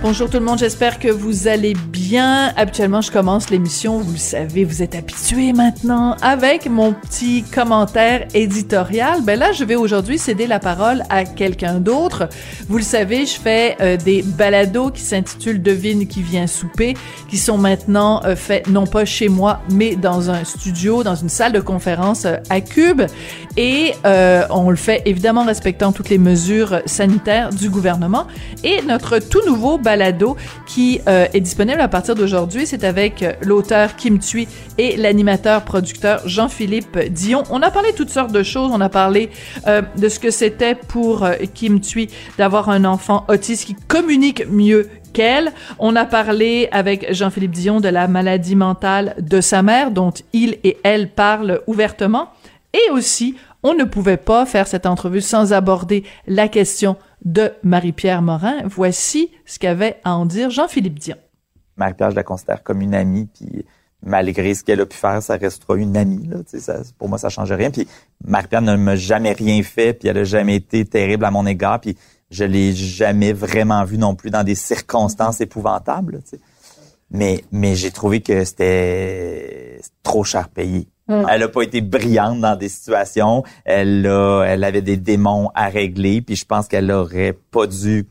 Bonjour tout le monde, j'espère que vous allez bien. Habituellement, je commence l'émission, vous le savez, vous êtes habitués maintenant, avec mon petit commentaire éditorial. Ben là, je vais aujourd'hui céder la parole à quelqu'un d'autre. Vous le savez, je fais euh, des balados qui s'intitulent Devine qui vient souper, qui sont maintenant euh, faits non pas chez moi, mais dans un studio, dans une salle de conférence euh, à Cube. Et on le fait évidemment respectant toutes les mesures sanitaires du gouvernement. Et notre tout nouveau qui euh, est disponible à partir d'aujourd'hui. C'est avec euh, l'auteur Kim Thuy et l'animateur producteur Jean-Philippe Dion. On a parlé toutes sortes de choses. On a parlé euh, de ce que c'était pour Kim Thuy d'avoir un enfant autiste qui communique mieux qu'elle. On a parlé avec Jean-Philippe Dion de la maladie mentale de sa mère dont il et elle parlent ouvertement. Et aussi, on ne pouvait pas faire cette entrevue sans aborder la question de Marie-Pierre Morin. Voici ce qu'avait à en dire Jean-Philippe Dion. Marie-Pierre, je la considère comme une amie, puis malgré ce qu'elle a pu faire, ça restera une amie. Là, ça, pour moi, ça change rien. Puis Marie-Pierre ne m'a jamais rien fait, puis elle a jamais été terrible à mon égard, puis je l'ai jamais vraiment vue non plus dans des circonstances épouvantables. Mais, mais j'ai trouvé que c'était trop cher payé. Mm. Elle n'a pas été brillante dans des situations. Elle a, elle avait des démons à régler, puis je pense qu'elle aurait pas dû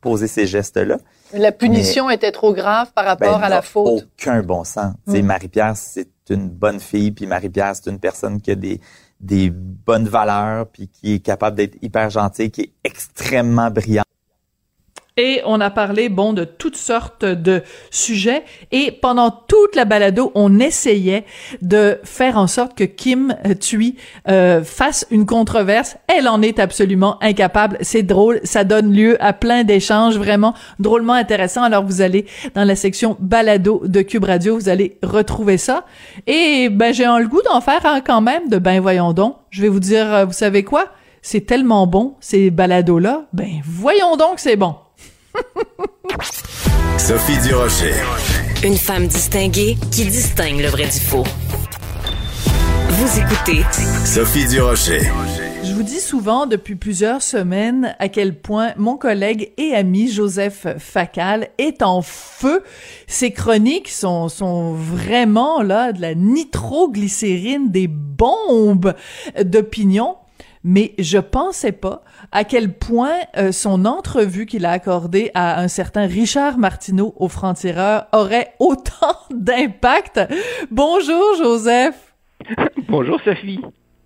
poser ces gestes-là. La punition était trop grave par rapport ben, à la faute. Aucun bon sens. Mm. Marie-Pierre, c'est une bonne fille, puis Marie-Pierre, c'est une personne qui a des des bonnes valeurs, puis qui est capable d'être hyper gentille, qui est extrêmement brillante. Et on a parlé, bon, de toutes sortes de sujets. Et pendant toute la balado, on essayait de faire en sorte que Kim Thuy euh, fasse une controverse. Elle en est absolument incapable. C'est drôle. Ça donne lieu à plein d'échanges vraiment drôlement intéressants. Alors, vous allez dans la section balado de Cube Radio, vous allez retrouver ça. Et ben, j'ai le goût d'en faire quand même de ben voyons donc. Je vais vous dire, euh, vous savez quoi? C'est tellement bon, ces balados-là. Ben, voyons donc c'est bon. Sophie Durocher. Une femme distinguée qui distingue le vrai du faux. Vous écoutez Sophie Durocher. Je vous dis souvent depuis plusieurs semaines à quel point mon collègue et ami Joseph Facal est en feu. Ses chroniques sont, sont vraiment là de la nitroglycérine, des bombes d'opinion mais je pensais pas à quel point euh, son entrevue qu'il a accordée à un certain Richard Martineau au Franc-Tireur aurait autant d'impact. Bonjour Joseph. Bonjour Sophie.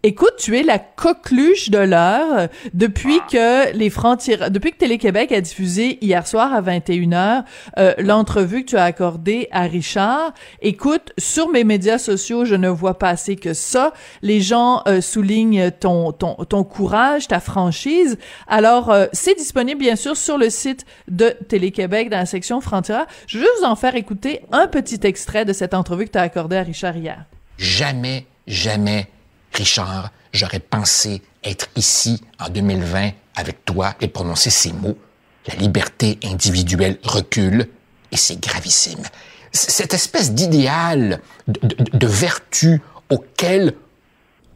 Écoute, tu es la coqueluche de l'heure depuis ah. que les francs depuis que Télé-Québec a diffusé hier soir à 21h euh, l'entrevue que tu as accordée à Richard. Écoute, sur mes médias sociaux, je ne vois pas assez que ça. Les gens euh, soulignent ton, ton, ton courage, ta franchise. Alors, euh, c'est disponible bien sûr sur le site de Télé-Québec dans la section Frontières. Je vais vous en faire écouter un petit extrait de cette entrevue que tu as accordée à Richard hier. Jamais, jamais Richard, j'aurais pensé être ici en 2020 avec toi et prononcer ces mots. La liberté individuelle recule et c'est gravissime. Cette espèce d'idéal de, vertu auquel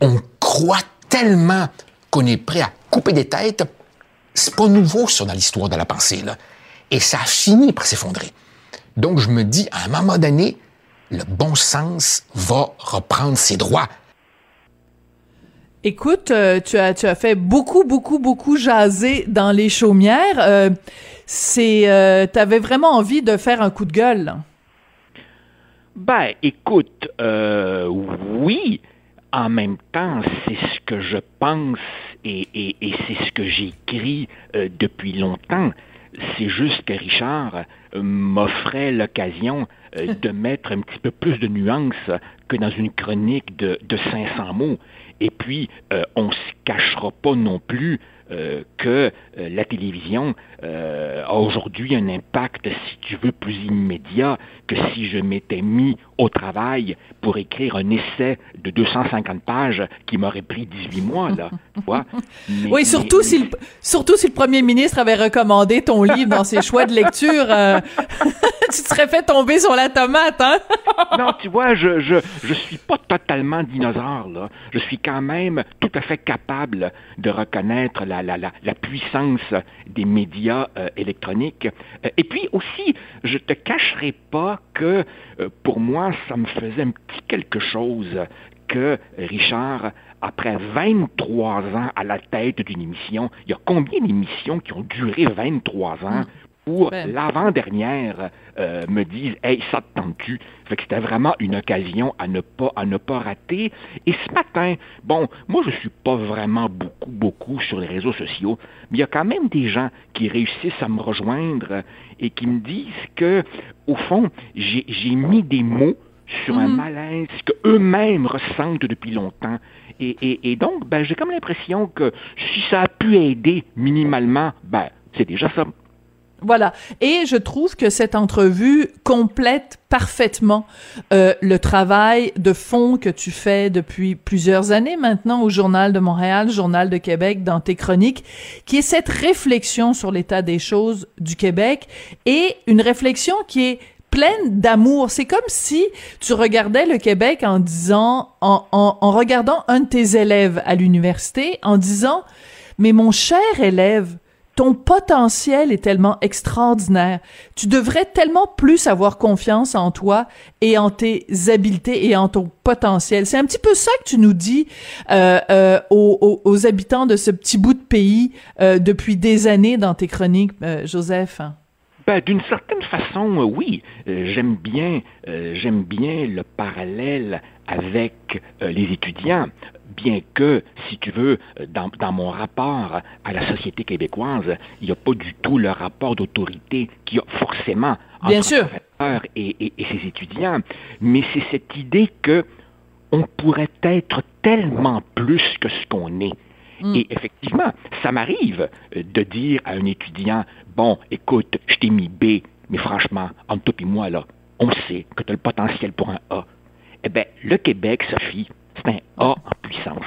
on croit tellement qu'on est prêt à couper des têtes, c'est pas nouveau sur dans l'histoire de la pensée, là. Et ça a fini par s'effondrer. Donc je me dis, à un moment donné, le bon sens va reprendre ses droits. Écoute, euh, tu as tu as fait beaucoup beaucoup beaucoup jaser dans les chaumières. Euh, c'est euh, t'avais vraiment envie de faire un coup de gueule. Ben, écoute, oui. En même temps, c'est ce que je pense et, et, et c'est ce que j'écris depuis longtemps. C'est juste que Richard m'offrait l'occasion de mettre un petit peu plus de nuances que dans une chronique de, de 500 mots. Et puis, euh, on ne se cachera pas non plus euh, que euh, la télévision euh, a aujourd'hui un impact, si tu veux, plus immédiat que si je m'étais mis au travail pour écrire un essai de 250 pages qui m'aurait pris 18 mois, là. Tu vois? Mais- Oui, surtout mais- si le, surtout si le premier ministre avait recommandé ton livre dans ses choix de lecture, euh, tu te serais fait tomber sur la tomate, hein? non, tu vois, je, je, je suis pas totalement dinosaure, là. Je suis quand même tout à fait capable de reconnaître la, la, la, la puissance des médias euh, électroniques. Euh, et puis aussi, je te cacherai pas que euh, pour moi, ça me faisait un petit quelque chose que Richard, après 23 ans à la tête d'une émission, il y a combien d'émissions qui ont duré 23 ans? Pour Ben. l'avant-dernière euh, me disent Hey, ça te tente-tu? Fait que c'était vraiment une occasion à ne pas à ne pas rater. Et ce matin, bon, moi je suis pas vraiment beaucoup, beaucoup sur les réseaux sociaux, mais il y a quand même des gens qui réussissent à me rejoindre et qui me disent que, au fond, j'ai mis des mots sur un malaise que eux-mêmes ressentent depuis longtemps. Et, et- et donc, ben, j'ai comme l'impression que si ça a pu aider minimalement, ben, c'est déjà ça. Voilà. Et je trouve que cette entrevue complète parfaitement euh, le travail de fond que tu fais depuis plusieurs années maintenant au Journal de Montréal, Journal de Québec, dans tes chroniques, qui est cette réflexion sur l'état des choses du Québec et une réflexion qui est pleine d'amour. C'est comme si tu regardais le Québec en disant, en, en, en regardant un de tes élèves à l'université, en disant, mais mon cher élève, ton potentiel est tellement extraordinaire. Tu devrais tellement plus avoir confiance en toi et en tes habiletés et en ton potentiel. C'est un petit peu ça que tu nous dis euh, euh, aux, habitants de ce petit bout de pays euh, depuis des années dans tes chroniques, Joseph. Ben, d'une certaine façon, oui. J'aime bien, j'aime bien le parallèle avec les étudiants, bien que, si tu veux, dans, dans mon rapport à la société québécoise, il n'y a pas du tout le rapport d'autorité qu'il y a forcément entre Bien sûr. le professeur et, et, et ses étudiants, mais c'est cette idée que on pourrait être tellement plus que ce qu'on est. Et effectivement, ça m'arrive de dire à un étudiant, bon, écoute, je t'ai mis B, mais franchement, entre toi et moi, là, on sait que tu as le potentiel pour un A. Eh bien, le Québec, Sophie, c'est un A en puissance.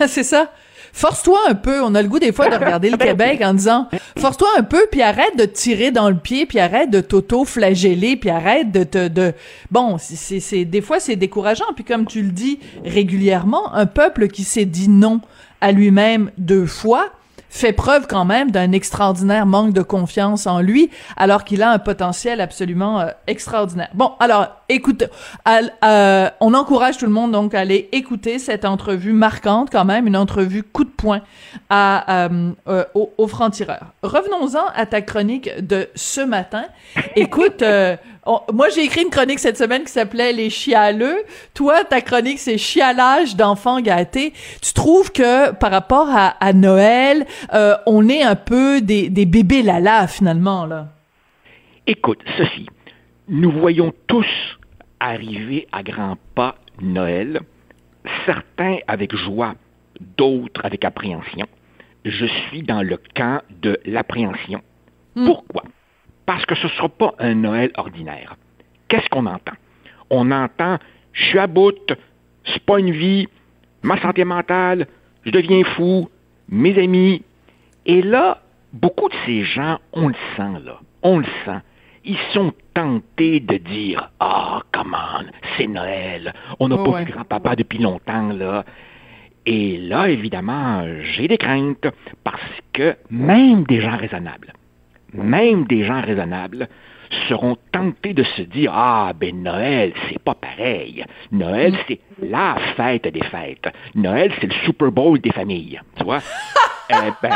c'est ça. Force-toi un peu. On a le goût des fois de regarder le Québec en disant force-toi un peu, puis arrête de te tirer dans le pied, puis arrête de t'auto-flageller, puis arrête de te de bon. C'est c'est des fois c'est décourageant. Puis comme tu le dis régulièrement, un peuple qui s'est dit non à lui-même deux fois fait preuve quand même d'un extraordinaire manque de confiance en lui, alors qu'il a un potentiel absolument euh, extraordinaire. Bon, alors, écoute, euh, on encourage tout le monde donc à aller écouter cette entrevue marquante quand même, une entrevue coup de poing à, euh, euh, au, au franc-tireur. Revenons-en à ta chronique de ce matin. Écoute, euh, on- moi j'ai écrit une chronique cette semaine qui s'appelait Les chialeux. Toi, ta chronique c'est chialage d'enfants gâtés. Tu trouves que par rapport à, à Noël, euh, on est un peu des, des bébés lala finalement là? Écoute, Sophie, nous voyons tous arriver à grands pas Noël, certains avec joie, d'autres avec appréhension. Je suis dans le camp de l'appréhension. Pourquoi? Parce que ce ne sera pas un Noël ordinaire. Qu'est-ce qu'on entend? On entend je suis à bout, c'est pas une vie, ma santé mentale, je deviens fou, mes amis. Et là, beaucoup de ces gens, on le sent là, on le sent. Ils sont tentés de dire Ah, comment, c'est Noël, on n'a Oh, pas ouais. vu grand-papa depuis longtemps là. Et là, évidemment, j'ai des craintes parce que même des gens raisonnables, même des gens raisonnables seront tentés de se dire Ah, ben Noël, c'est pas pareil. Noël, c'est la fête des fêtes. Noël, c'est le Super Bowl des familles. Tu vois? Eh ben,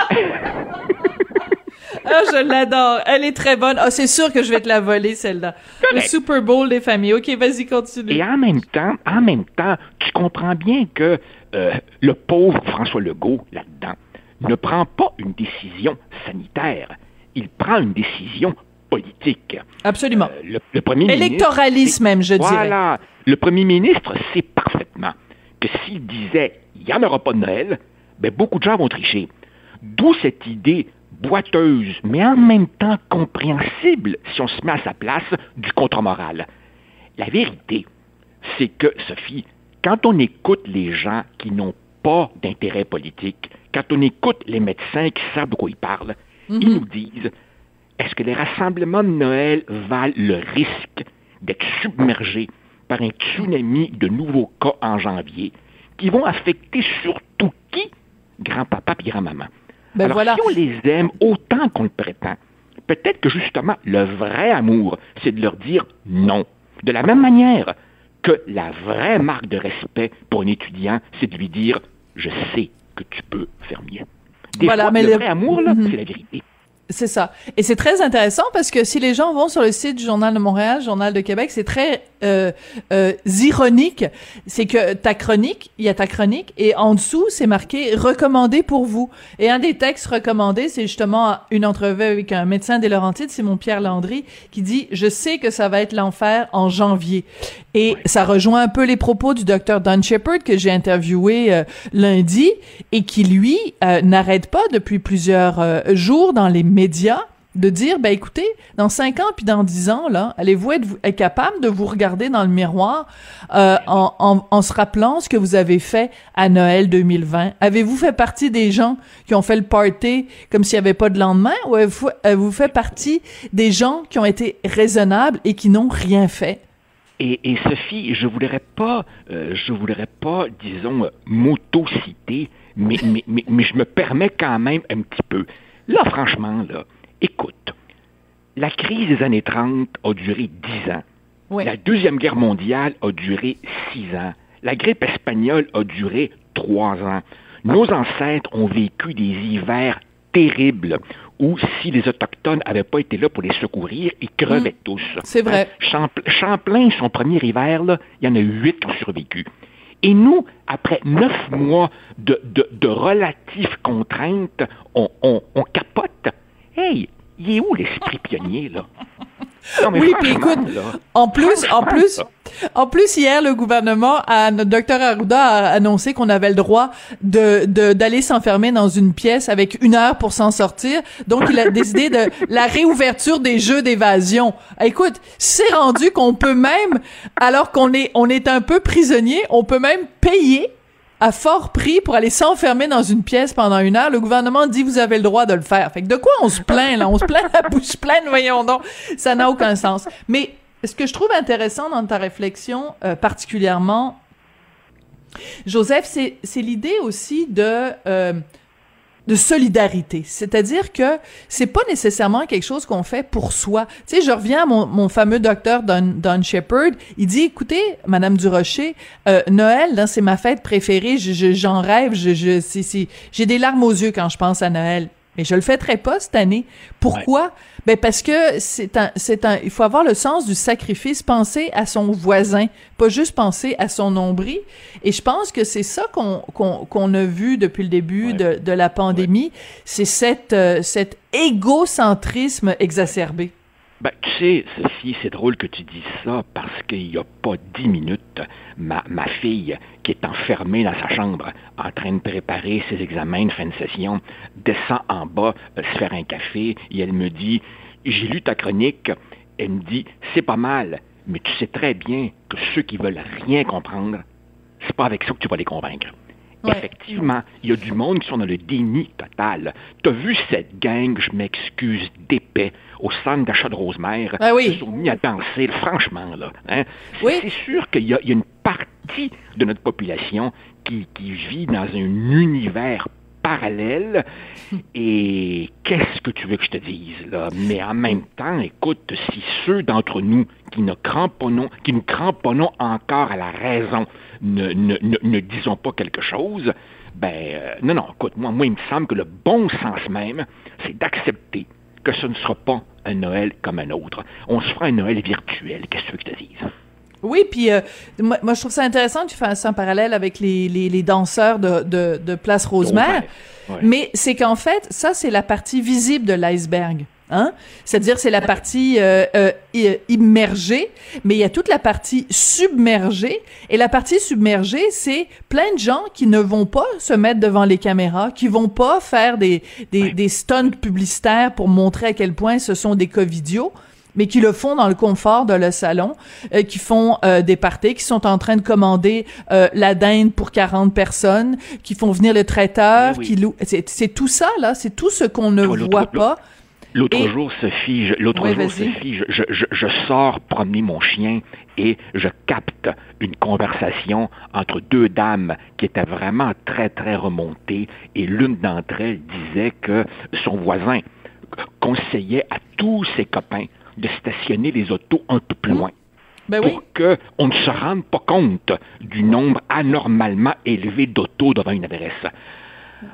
Ah, je l'adore. Elle est très bonne. Ah, c'est sûr que je vais te la voler celle-là. Le. Super Bowl des familles. OK, vas-y continue. Et en même temps, en même temps, tu comprends bien que euh, le pauvre François Legault, là-dedans, ne prend pas une décision sanitaire. Il prend une décision politique. Absolument. Euh, le, le premier ministre... Même, je dirais. Voilà. Le premier ministre sait parfaitement que que s'il disait il n'y en aura pas de Noël, ben, beaucoup de gens vont tricher. D'où cette idée boiteuse, mais en même temps compréhensible si on se met à sa place du contre-moral. La vérité, c'est que, Sophie, quand on écoute les gens qui n'ont pas d'intérêt politique, quand on écoute les médecins qui savent de quoi ils parlent, ils nous disent est-ce que les rassemblements de Noël valent le risque d'être submergés par un tsunami de nouveaux cas en janvier qui vont affecter surtout qui? Grand-papa et grand-maman. Ben Alors, voilà. si on les aime autant qu'on le prétend, peut-être que justement, le vrai amour, c'est de leur dire non. De la même manière que la vraie marque de respect pour un étudiant, c'est de lui dire je sais que tu peux faire mieux. Des Voilà, fois, mais le le- vrai amour, là, Mhm. c'est la vérité. C'est ça. Et c'est très intéressant parce que si les gens vont sur le site du Journal de Montréal, Journal de Québec, c'est très euh, euh, ironique. C'est que ta chronique, il y a ta chronique, et en dessous, c'est marqué « recommandé pour vous ». Et un des textes recommandés, c'est justement une entrevue avec un médecin des Laurentides, Simon Pierre Landry, qui dit « Je sais que ça va être l'enfer en janvier ». Et ça rejoint un peu les propos du docteur Don Shepard que j'ai interviewé euh, lundi et qui, lui, euh, n'arrête pas depuis plusieurs euh, jours dans les médias de dire, ben écoutez, dans cinq ans puis dans dix ans, là, allez-vous être, capable de vous regarder dans le miroir euh, en, en, en se rappelant ce que vous avez fait à Noël 2020? Avez-vous fait partie des gens qui ont fait le party comme s'il n'y avait pas de lendemain? Ou avez-vous avez-vous fait partie des gens qui ont été raisonnables et qui n'ont rien fait? Et, et Sophie, je voudrais pas, euh, je voudrais pas, disons, euh, m'auto-citer, mais, mais, mais, mais je me permets quand même un petit peu. Là, franchement, là, écoute, la crise des années 30 a duré 10 ans. Oui. La Deuxième Guerre mondiale a duré 6 ans. La grippe espagnole a duré 3 ans. Nos ancêtres ont vécu des hivers terribles où, si les Autochtones n'avaient pas été là pour les secourir, ils crevaient tous. C'est vrai. Hein? Champ- Champlain, son premier hiver, il y en a huit qui ont survécu. Et nous, après neuf mois de, de, de relatives contraintes, on, on, on capote. Hey, il est où l'esprit pionnier, là? Non, Oui, puis écoute, là, en plus, en plus, en plus hier, le gouvernement, a, notre docteur Arruda a annoncé qu'on avait le droit de de- d'aller s'enfermer dans une pièce avec une heure pour s'en sortir. Donc, il a décidé de la réouverture des jeux d'évasion. Écoute, c'est rendu qu'on peut même, alors qu'on est on est un peu prisonnier, on peut même payer à fort prix pour aller s'enfermer dans une pièce pendant une heure. Le gouvernement dit vous avez le droit de le faire. Fait que de quoi on se plaint là? On se plaint la bouche pleine, voyons donc. Ça n'a aucun sens. Mais ce que je trouve intéressant dans ta réflexion, euh, particulièrement, Joseph, c'est l'idée aussi de euh, de solidarité. C'est-à-dire que c'est pas nécessairement quelque chose qu'on fait pour soi. Tu sais, je reviens à mon, mon fameux docteur Don, Don Shepard. Il dit, écoutez, Madame Durocher, euh, Noël, là, c'est ma fête préférée. Je, je- j'en rêve. Je, je, j'ai des larmes aux yeux quand je pense à Noël. Mais je le fêterai pas cette année. Pourquoi? Ben parce que c'est un, c'est un, il faut avoir le sens du sacrifice, penser à son voisin, pas juste penser à son nombril. Et je pense que c'est ça qu'on, qu'on, qu'on a vu depuis le début Ouais. de, de la pandémie, c'est cette, euh, cet égocentrisme exacerbé. Ben, tu sais, Sophie, c'est drôle que tu dises ça parce qu'il n'y a pas dix minutes, ma, fille, qui est enfermée dans sa chambre, en train de préparer ses examens de fin de session, descend en bas euh, se faire un café et elle me dit J'ai lu ta chronique. Elle me dit C'est pas mal, mais tu sais très bien que ceux qui veulent rien comprendre, c'est pas avec ça que tu vas les convaincre. Ouais. Effectivement, il y a du monde qui sont dans le déni total. T'as vu cette gang, je m'excuse, d'épais, au centre d'achat de Rosemère, Ah oui. qui se sont mis à danser, franchement, là. Hein? C'est- Oui. C'est sûr qu'il y, a il y a une partie de notre population qui, qui vit dans un univers parallèle. Et qu'est-ce que tu veux que je te dise, là? Mais en même temps, écoute, si ceux d'entre nous qui ne cramponnons, qui nous cramponnons encore à la raison, ne, disons pas quelque chose, ben, euh, non, non, écoute, moi, moi, il me semble que le bon sens même, c'est d'accepter que ce ne sera pas un Noël comme un autre. On se fera un Noël virtuel, qu'est-ce que tu veux que je te dise? Oui, puis euh, moi, moi, je trouve ça intéressant que tu fasses en parallèle avec les, les, les danseurs de, de, de Place Rosemère. Ouais. Mais c'est qu'en fait, ça, c'est la partie visible de l'iceberg. Hein? C'est-à-dire, c'est la partie euh, euh, immergée, mais il y a toute la partie submergée. Et la partie submergée, c'est plein de gens qui ne vont pas se mettre devant les caméras, qui vont pas faire des, des, des stunts publicitaires pour montrer à quel point ce sont des covidios mais qui le font dans le confort de le salon, euh, qui font euh, des parties, qui sont en train de commander euh, la dinde pour 40 personnes, qui font venir le traiteur, Oui, oui. qui loue. C'est tout ça là, c'est tout ce qu'on ne Oh, l'autre- voit pas. L'autre Et- jour, Sophie, je, l'autre Oui, jour, vas-y. Sophie, je, je, je- je sors promener mon chien et je capte une conversation entre deux dames qui étaient vraiment très, très remontées et l'une d'entre elles disait que son voisin conseillait à tous ses copains de stationner les autos un peu plus loin Ben oui. pour qu'on ne se rende pas compte du nombre anormalement élevé d'autos devant une adresse.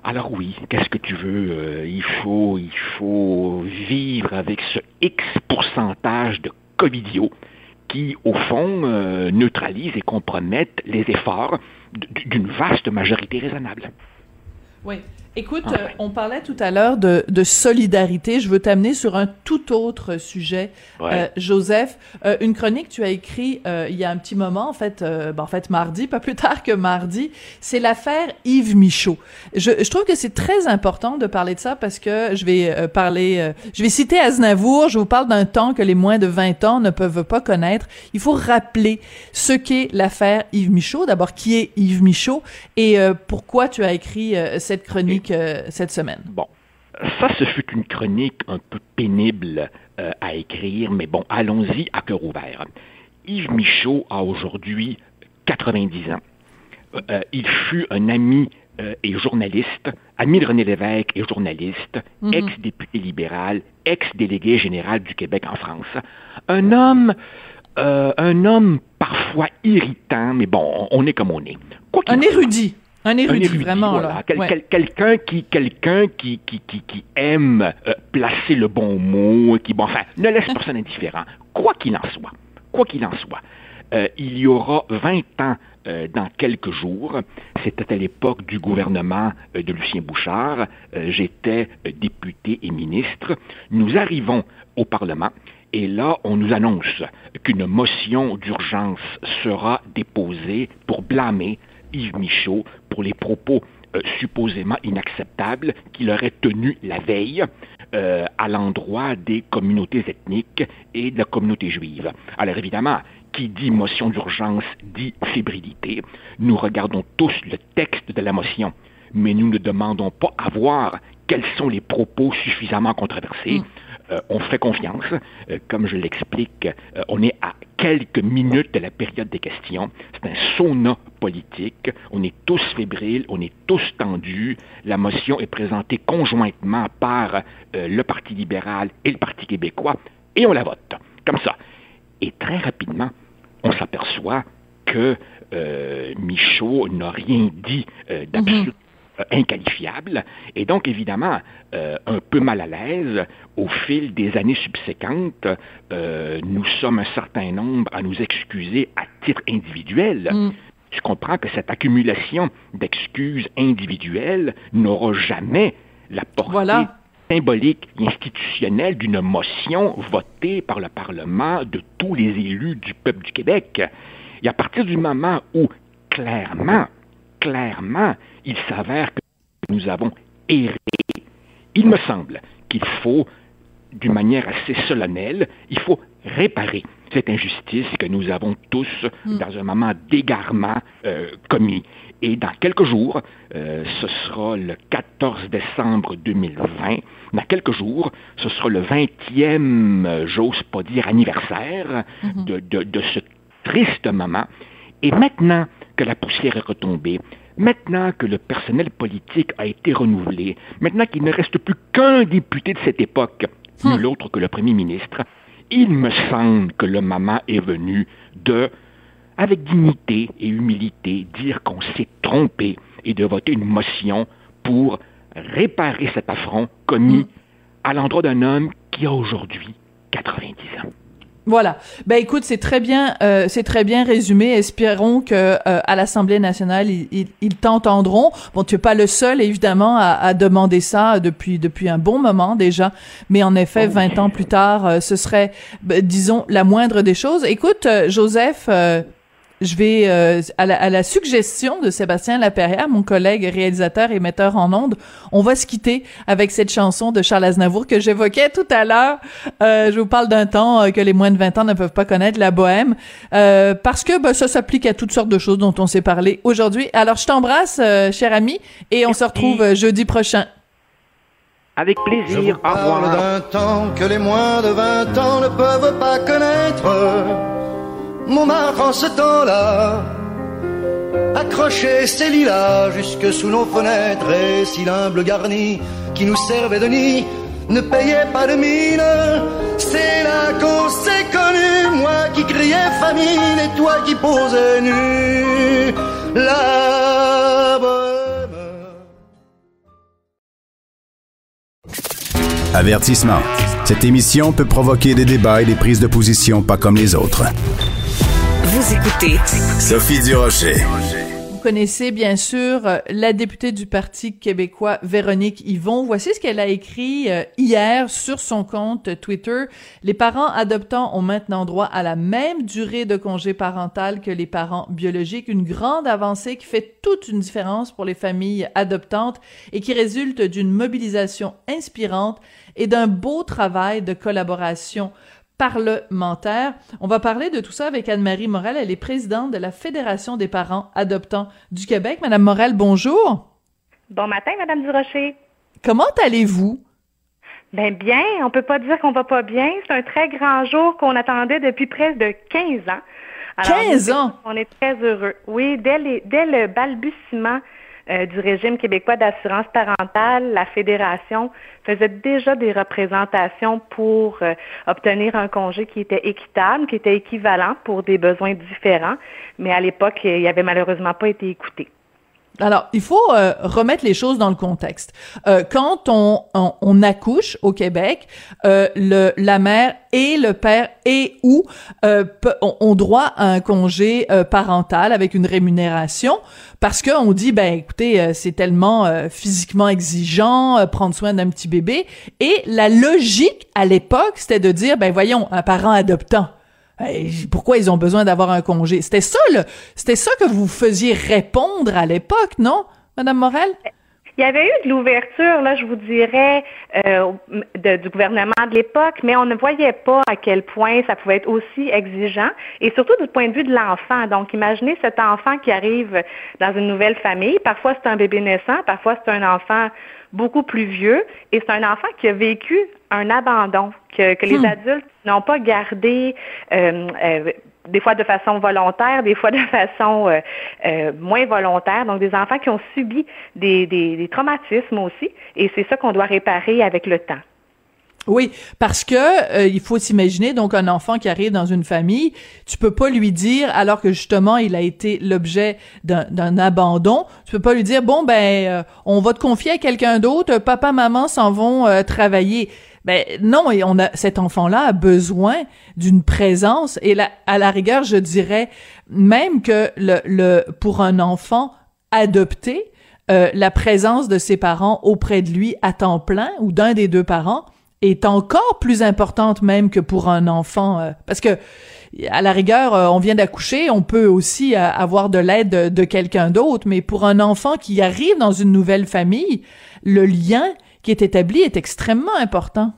Alors oui, qu'est-ce que tu veux euh, Il faut, il faut vivre avec ce X pourcentage de covidios qui, au fond, euh, neutralisent et compromettent les efforts d'une vaste majorité raisonnable. Oui. Écoute, Ah, euh, ouais. on parlait tout à l'heure de, de solidarité. Je veux t'amener sur un tout autre sujet, Ouais. Euh, Joseph. Euh, une chronique que tu as écrit euh, il y a un petit moment, en fait, euh, ben, en fait mardi, pas plus tard que mardi. C'est l'affaire Yves Michaud. Je, je trouve que c'est très important de parler de ça parce que je vais euh, parler, euh, je vais citer Aznavour. Je vous parle d'un temps que les moins de 20 ans ne peuvent pas connaître. Il faut rappeler ce qu'est l'affaire Yves Michaud. D'abord, qui est Yves Michaud et euh, pourquoi tu as écrit euh, cette chronique euh, cette semaine? Bon, ça, ce fut une chronique un peu pénible euh, à écrire, mais bon, allons-y à cœur ouvert. Yves Michaud a aujourd'hui 90 ans. Euh, euh, il fut un ami euh, et journaliste, ami de René Lévesque et journaliste, Mhm. ex-député libéral, ex-délégué général du Québec en France. Un homme, un homme parfois irritant, mais bon, on est comme on est. Quoi qu'il Un érudit. Un érudit, Un érudit, vraiment, voilà. là. Quel- Ouais. quel- quelqu'un qui, quelqu'un qui, qui, qui, qui aime euh, placer le bon mot, qui, bon, enfin, ne laisse personne indifférent. Quoi qu'il en soit, quoi qu'il en soit, euh, il y aura 20 ans euh, dans quelques jours. C'était à l'époque du gouvernement euh, de Lucien Bouchard. J'étais député et ministre. Nous arrivons au Parlement et là, on nous annonce qu'une motion d'urgence sera déposée pour blâmer Yves Michaud pour les propos euh, supposément inacceptables qu'il aurait tenus la veille euh, à l'endroit des communautés ethniques et de la communauté juive. Alors évidemment, qui dit motion d'urgence dit fébrilité. Nous regardons tous le texte de la motion, mais nous ne demandons pas à voir quels sont les propos suffisamment controversés. Euh, on fait confiance. Euh, comme je l'explique, euh, on est à quelques minutes de la période des questions. C'est un sauna politique. On est tous fébriles, on est tous tendus. La motion est présentée conjointement par euh, le Parti libéral et le Parti québécois et on la vote. Comme ça. Et très rapidement, on s'aperçoit que euh, Michaud n'a rien dit euh, d'absolu- euh, inqualifiable. Et donc, évidemment, euh, un peu mal à l'aise, au fil des années subséquentes, euh, nous sommes un certain nombre à nous excuser à titre individuel. Mm. Je comprends que cette accumulation d'excuses individuelles n'aura jamais la portée Voilà. symbolique et institutionnelle d'une motion votée par le Parlement de tous les élus du peuple du Québec. Et à partir du moment où, clairement, clairement, il s'avère que nous avons erré, il me semble qu'il faut, d'une manière assez solennelle, il faut réparer cette injustice que nous avons tous, dans un moment d'égarement, euh, commis. Et dans quelques jours, euh, ce sera le 14 décembre 2020, dans quelques jours, ce sera le 20e, euh, j'ose pas dire, anniversaire de, de- de ce triste moment. Et maintenant que la poussière est retombée, maintenant que le personnel politique a été renouvelé, maintenant qu'il ne reste plus qu'un député de cette époque, nul autre que le premier ministre, il me semble que le moment est venu de, avec dignité et humilité, dire qu'on s'est trompé et de voter une motion pour réparer cet affront commis à l'endroit d'un homme qui a aujourd'hui 90 ans. Voilà. Ben écoute, c'est très bien, euh, c'est très bien résumé. Espérons que euh, à l'Assemblée nationale, ils, ils, t'entendront. Bon, tu es pas le seul, évidemment, à, à, demander ça depuis depuis un bon moment déjà. Mais en effet, 20 ans plus tard, euh, ce serait, ben, disons, la moindre des choses. Écoute, Joseph je vais euh, à, la, à, la, suggestion de Sébastien Laperrière, mon collègue réalisateur et metteur en ondes, on va se quitter avec cette chanson de Charles Aznavour que j'évoquais tout à l'heure. Euh, je vous parle d'un temps euh, que les moins de 20 ans ne peuvent pas connaître, la bohème, euh, parce que ben, ça s'applique à toutes sortes de choses dont on s'est parlé aujourd'hui. Alors je t'embrasse, cher ami, et on se retrouve jeudi prochain. Avec plaisir. Au revoir. d'un temps que les moins de 20 ans ne peuvent pas connaître Montmartre en ce temps-là accrochait ses lilas jusque sous nos fenêtres et si l'humble garni qui nous servait de nid ne payait pas de mine. C'est là qu'on s'est connu, moi qui criais famine et toi qui posais nu. La Avertissement. Cette émission peut provoquer des débats et des prises de position pas comme les autres. Vous écoutez Sophie Durocher. Vous connaissez bien sûr euh, la députée du Parti québécois Véronique Yvon. Voici ce qu'elle a écrit euh, hier sur son compte Twitter. Les parents adoptants ont maintenant droit à la même durée de congé parental que les parents biologiques, une grande avancée qui fait toute une différence pour les familles adoptantes et qui résulte d'une mobilisation inspirante et d'un beau travail de collaboration parlementaire. On va parler de tout ça avec Anne-Marie Morel. Elle est présidente de la Fédération des parents adoptants du Québec. Madame Morel, bonjour. Bon matin, Madame Durocher. Comment allez-vous? Ben bien, on peut pas dire qu'on va pas bien. C'est un très grand jour qu'on attendait depuis près de 15 ans. 15 ans? On est très heureux. Oui, dès, dès le balbutiement euh, du régime québécois d'assurance parentale, la fédération faisait déjà des représentations pour euh, obtenir un congé qui était équitable, qui était équivalent pour des besoins différents, mais à l'époque, il avait malheureusement pas été écouté. Alors, il faut euh, remettre les choses dans le contexte. Euh, quand on, on, accouche au Québec, euh, le, la mère et le père et ou ont, droit à un congé parental avec une rémunération parce qu'on dit, ben écoutez, c'est tellement physiquement exigeant prendre soin d'un petit bébé. Et la logique à l'époque, c'était de dire, ben voyons, un parent adoptant pourquoi ils ont besoin d'avoir un congé? C'était ça, c'était ça que vous faisiez répondre à l'époque, non, Madame Morel? Il y avait eu de l'ouverture, là, je vous dirais, euh, du gouvernement de l'époque, mais on ne voyait pas à quel point ça pouvait être aussi exigeant, et surtout du point de vue de l'enfant. Donc, imaginez cet enfant qui arrive dans une nouvelle famille. Parfois, c'est un bébé naissant, parfois, c'est un enfant beaucoup plus vieux, et c'est un enfant qui a vécu un abandon, que, les hmm. adultes n'ont pas gardé. Euh, euh, des fois de façon volontaire, des fois de façon euh, moins volontaire. Donc, des enfants qui ont subi des, des traumatismes aussi. Et c'est ça qu'on doit réparer avec le temps. Oui, parce que euh, il faut s'imaginer donc un enfant qui arrive dans une famille, tu peux pas lui dire alors que justement il a été l'objet d'un abandon, tu peux pas lui dire bon ben euh, on va te confier à quelqu'un d'autre, papa maman s'en vont euh, travailler. Ben non, et on a cet enfant-là a besoin d'une présence et là à la rigueur je dirais même que le, le pour un enfant adopté, la présence de ses parents auprès de lui à temps plein ou d'un des deux parents est encore plus importante même que pour un enfant euh, parce que à la rigueur euh, on vient d'accoucher on peut aussi euh, avoir de l'aide de, de quelqu'un d'autre mais pour un enfant qui arrive dans une nouvelle famille le lien qui est établi est extrêmement important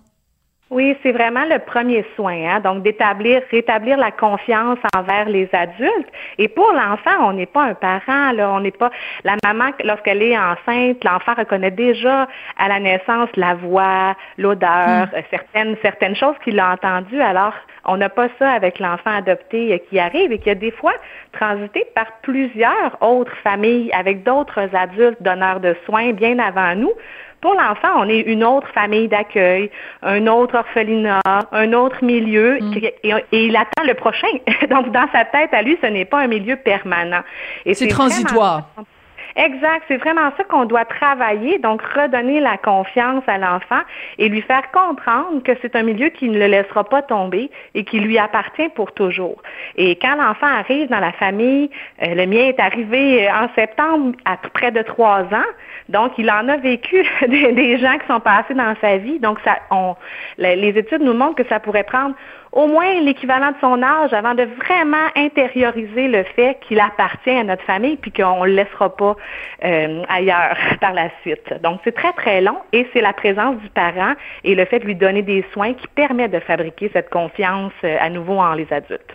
oui, c'est vraiment le premier soin, hein? donc d'établir, rétablir la confiance envers les adultes. Et pour l'enfant, on n'est pas un parent, là, on n'est pas la maman lorsqu'elle est enceinte, l'enfant reconnaît déjà à la naissance la voix, l'odeur, hmm. certaines certaines choses qu'il a entendues. Alors, on n'a pas ça avec l'enfant adopté qui arrive et qui a des fois transité par plusieurs autres familles avec d'autres adultes donneurs de soins bien avant nous pour l'enfant, on est une autre famille d'accueil, un autre orphelinat, un autre milieu, mm. et, il attend le prochain. Donc, dans sa tête, à lui, ce n'est pas un milieu permanent. C'est transitoire. Exact, c'est vraiment ça qu'on doit travailler, donc redonner la confiance à l'enfant et lui faire comprendre que c'est un milieu qui ne le laissera pas tomber et qui lui appartient pour toujours. Et quand l'enfant arrive dans la famille, euh, le mien est arrivé en septembre à près de trois ans, donc il en a vécu des, gens qui sont passés dans sa vie, donc les études nous montrent que ça pourrait prendre au moins l'équivalent de son âge avant de vraiment intérioriser le fait qu'il appartient à notre famille puis qu'on ne le laissera pas euh, ailleurs par la suite. Donc, c'est très, très long et c'est la présence du parent et le fait de lui donner des soins qui permet de fabriquer cette confiance euh, à nouveau en les adultes.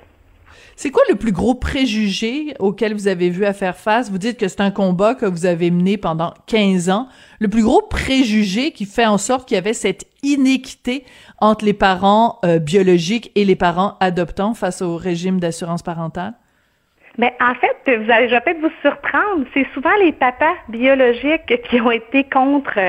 C'est quoi le plus gros préjugé auquel vous avez vu à faire face? Vous dites que c'est un combat que vous avez mené pendant 15 ans. Le plus gros préjugé qui fait en sorte qu'il y avait cette inéquité entre les parents euh, biologiques et les parents adoptants face au régime d'assurance parentale? Mais en fait, vous allez, je vais peut-être vous surprendre, c'est souvent les papas biologiques qui ont été contre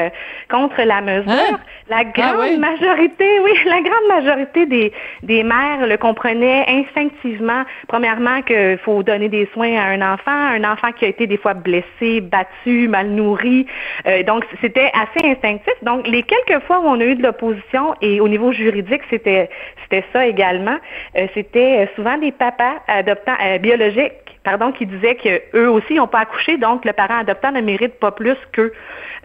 contre la mesure. Hein? La ah grande majorité, oui, la grande majorité des, des mères le comprenaient instinctivement. Premièrement, qu'il faut donner des soins à un enfant, un enfant qui a été des fois blessé, battu, mal nourri. Euh, donc, c'était assez instinctif. Donc, les quelques fois où on a eu de l'opposition et au niveau juridique, c'était c'était ça également. Euh, c'était souvent des papas adoptants euh, biologiques pardon, qui disaient qu'eux aussi n'ont pas accouché, donc le parent adoptant ne mérite pas plus qu'eux.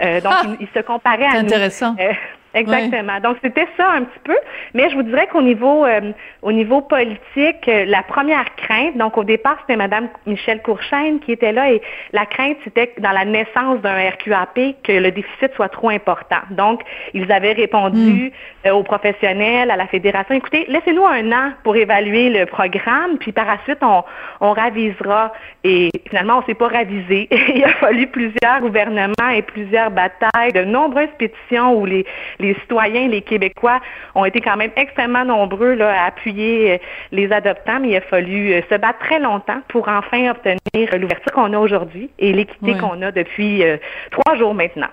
Euh, donc, ah! ils, se comparaient à intéressant. Euh, Exactement. Donc c'était ça un petit peu, mais je vous dirais qu'au niveau euh, au niveau politique, euh, la première crainte, donc au départ c'était Madame Michel Courchaine qui était là et la crainte c'était dans la naissance d'un RQAP que le déficit soit trop important. Donc ils avaient répondu hmm. euh, aux professionnels, à la fédération, écoutez, laissez-nous un an pour évaluer le programme, puis par la suite on on ravisera. Et finalement on s'est pas ravisé. Il a fallu plusieurs gouvernements et plusieurs batailles, de nombreuses pétitions où les les citoyens, les Québécois ont été quand même extrêmement nombreux là, à appuyer euh, les adoptants, mais il a fallu euh, se battre très longtemps pour enfin obtenir l'ouverture qu'on a aujourd'hui et l'équité qu'on a depuis euh, trois jours maintenant.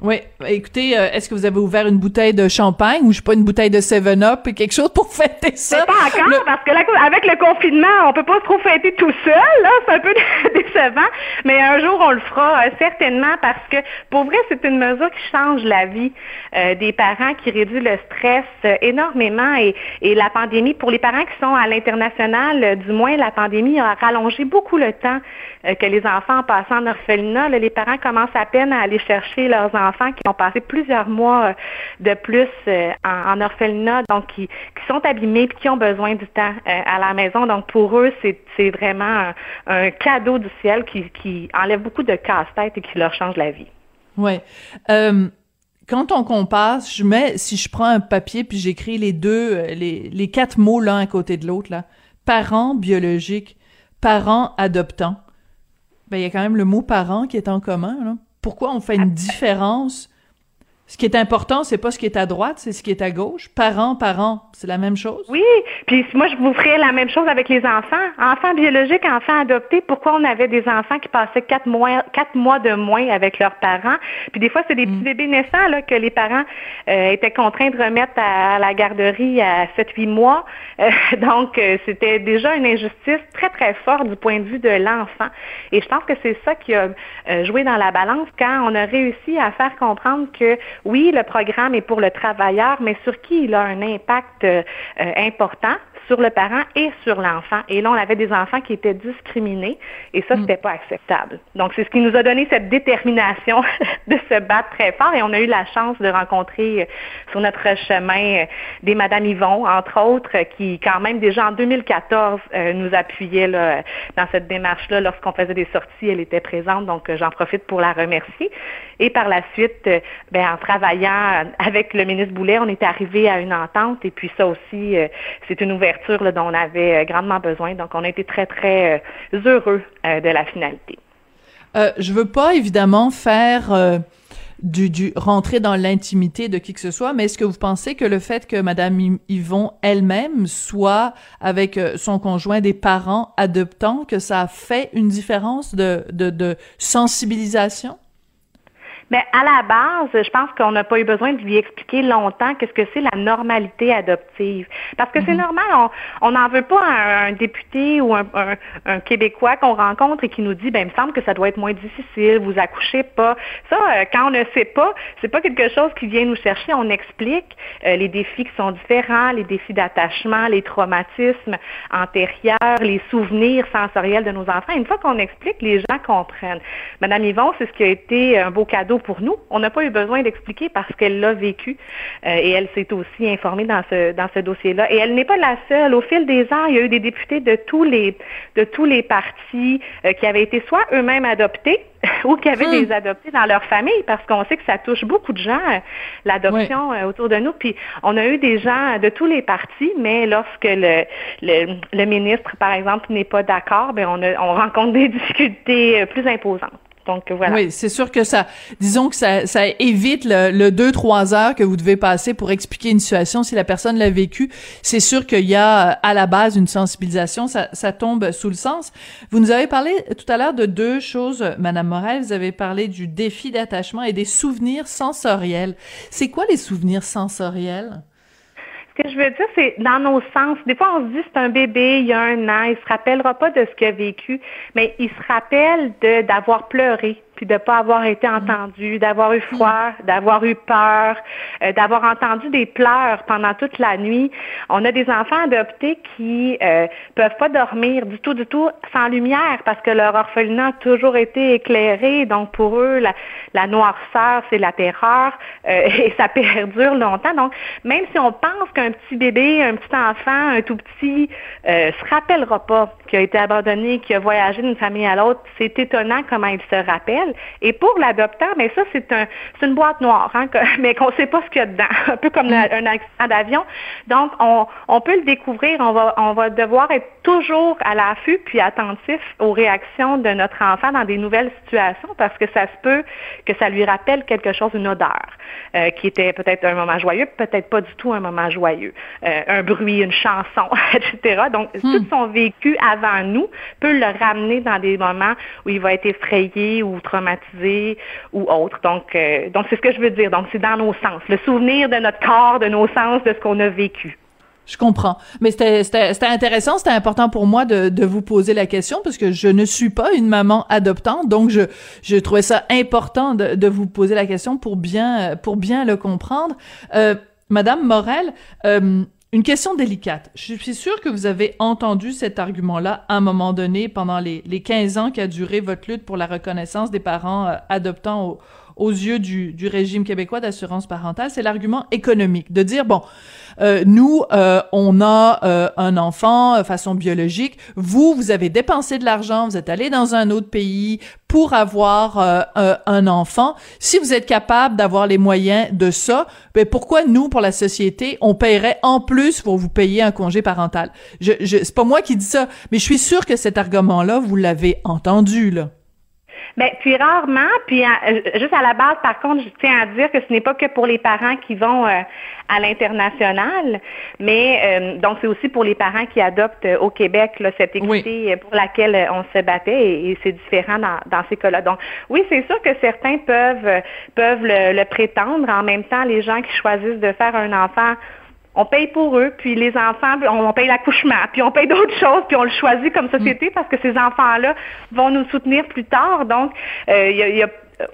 Oui, écoutez, euh, est-ce que vous avez ouvert une bouteille de champagne ou je sais pas une bouteille de 7-Up et quelque chose pour fêter ça? Pas encore parce que là, avec le confinement, on peut pas trop fêter tout seul, là, c'est un peu décevant, mais un jour on le fera euh, certainement parce que pour vrai, c'est une mesure qui change la vie euh, des parents, qui réduit le stress énormément et, et la pandémie pour les parents qui sont à l'international, du moins la pandémie a rallongé beaucoup le temps que les enfants en passant en orphelinat, les parents commencent à peine à aller chercher leurs enfants enfants qui ont passé plusieurs mois euh, de plus euh, en, orphelinat, donc qui, sont abîmés et qui ont besoin du temps euh, à la maison. Donc pour eux, c'est vraiment un, cadeau du ciel qui, enlève beaucoup de casse-tête et qui leur change la vie. Oui. quand on compare, je mets, si je prends un papier puis j'écris les deux, les, quatre mots l'un à côté de l'autre, là, parents biologiques, parents adoptants, ben, il y a quand même le mot parent qui est en commun, là pourquoi on fait une différence ce qui est important, c'est pas ce qui est à droite, c'est ce qui est à gauche. Parents, parents, c'est la même chose. Oui, puis moi je vous ferais la même chose avec les enfants. Enfants biologiques, enfants adoptés. Pourquoi on avait des enfants qui passaient quatre mois, quatre mois de moins avec leurs parents? Puis des fois, c'est des petits mm. bébés naissants là que les parents euh, étaient contraints de remettre à, la garderie à 7-8 mois. Euh, donc euh, c'était déjà une injustice très très forte du point de vue de l'enfant. Et je pense que c'est ça qui a joué dans la balance quand on a réussi à faire comprendre que oui, le programme est pour le travailleur, mais sur qui il a un impact euh, important sur le parent et sur l'enfant. Et là, on avait des enfants qui étaient discriminés et ça, mm. c'était pas acceptable. Donc, c'est ce qui nous a donné cette détermination de se battre très fort et on a eu la chance de rencontrer euh, sur notre chemin euh, des Madame Yvon, entre autres, qui quand même déjà en 2014 nous appuyaient là, dans cette démarche-là. Lorsqu'on faisait des sorties, elle était présente, donc j'en profite pour la remercier. Et par la suite, ben, en travaillant avec le ministre Boulet, on est arrivé à une entente et puis ça aussi, c'est une ouverture dont on avait euh, grandement besoin. Donc, on a été très, très euh, heureux euh, de la finalité. Euh, je veux pas évidemment faire du, du rentrer dans l'intimité de qui que ce soit, mais est-ce que vous pensez que le fait que Madame Yvon elle-même soit avec son conjoint des parents adoptants, que ça a fait une différence de, de, de sensibilisation? Mais à la base, je pense qu'on n'a pas eu besoin de lui expliquer longtemps qu'est-ce que c'est la normalité adoptive. Parce que c'est mhm. normal, on n'en veut pas un, député ou un, un, Québécois qu'on rencontre et qui nous dit, ben, il me semble que ça doit être moins difficile, vous accouchez pas. Ça, euh, quand on ne sait pas, c'est pas quelque chose qui vient nous chercher. On explique euh, les défis qui sont différents, les défis d'attachement, les traumatismes antérieurs, les souvenirs sensoriels de nos enfants. Une fois qu'on explique, les gens comprennent. Madame Yvon, c'est ce qui a été un beau cadeau pour nous. On n'a pas eu besoin d'expliquer parce qu'elle l'a vécu euh, et elle s'est aussi informée dans ce dans ce dossier-là. Et elle n'est pas la seule. Au fil des ans, il y a eu des députés de tous les de tous les partis euh, qui avaient été soit eux-mêmes adoptés ou qui avaient hmm. des adoptés dans leur famille parce qu'on sait que ça touche beaucoup de gens euh, l'adoption autour de nous. Puis on a eu des gens de tous les partis, mais lorsque le le, le ministre, par exemple, n'est pas d'accord, ben on, on rencontre des difficultés plus imposantes. Oui, c'est sûr que ça, disons que ça, ça évite le, deux trois heures que vous devez passer pour expliquer une situation si la personne l'a vécu. C'est sûr qu'il y a à la base une sensibilisation, ça, ça tombe sous le sens. Vous nous avez parlé tout à l'heure de deux choses, Madame Morel. Vous avez parlé du défi d'attachement et des souvenirs sensoriels. C'est quoi les souvenirs sensoriels? Ce que je veux dire, c'est dans nos sens. Des fois, on se dit c'est un bébé, il y a un an, il se rappellera pas de ce qu'il a vécu, mais il se rappelle d'avoir pleuré, puis de ne pas avoir été mm. entendu, d'avoir eu froid, mm. d'avoir eu peur, euh, d'avoir entendu des pleurs pendant toute la nuit. On a des enfants adoptés qui euh, peuvent pas dormir du tout, du tout sans lumière parce que leur orphelinat a toujours été éclairé. Donc pour eux, la, la noirceur, c'est la terreur euh, et ça perdure longtemps. Donc même si on pense qu'un petit bébé, un petit enfant, un tout petit, euh, se rappellera pas qu'il a été abandonné, qu'il a voyagé d'une famille à l'autre, c'est étonnant comment il se rappelle. Et pour l'adoptant, mais ça, c'est un, une boîte noire, hein, mais qu'on ne sait pas ce qu'il y a dedans, un peu comme mm. un accident d'avion. Donc, on, on, peut le découvrir. On va, on va devoir être toujours à l'affût puis attentif aux réactions de notre enfant dans des nouvelles situations parce que ça se peut que ça lui rappelle quelque chose, une odeur, euh, qui était peut-être un moment joyeux, peut-être pas du tout un moment joyeux, euh, un bruit, une chanson, etc. Donc, mm. tout son vécu avant nous peut le ramener dans des moments où il va être effrayé ou traumatisé ou autre. Donc, euh, donc c'est ce que je veux dire. Donc, c'est dans nos sens. Le souvenir de notre corps, de nos sens, de ce qu'on a vécu. Je comprends. Mais c'était intéressant, c'était important pour moi de, de vous poser la question parce que je ne suis pas une maman adoptante, donc je, je trouvais ça important de, de vous poser la question pour bien, pour bien le comprendre. Euh, Madame Morel, euh, une question délicate. Je suis sûre que vous avez entendu cet argument-là à un moment donné pendant les, les 15 ans qu'a duré votre lutte pour la reconnaissance des parents euh, adoptants aux yeux du, du régime québécois d'assurance parentale. C'est l'argument économique, de dire, bon, euh, nous, euh, on a euh, un enfant façon biologique. Vous, vous avez dépensé de l'argent, vous êtes allé dans un autre pays pour avoir un enfant. Si vous êtes capable d'avoir les moyens de ça, ben pourquoi nous, pour la société, on paierait en plus pour vous payer un congé parental? Je, je c'est pas moi qui dis ça, mais je suis sûre que cet argument-là, vous l'avez entendu là. Bien, puis rarement, puis euh, juste à la base, par contre, je tiens à dire que ce n'est pas que pour les parents qui vont euh, à l'international, mais euh, donc c'est aussi pour les parents qui adoptent au Québec là, cette équité pour laquelle on se battait et, c'est différent dans, dans ces cas-là. Donc oui, c'est sûr que certains peuvent peuvent le prétendre. En même temps, les gens qui choisissent de faire un enfant on paye pour eux, puis les enfants, on, paye l'accouchement, puis on paye d'autres choses, puis on le choisit comme société parce que ces enfants-là vont nous soutenir plus tard. Donc, euh, il y, a,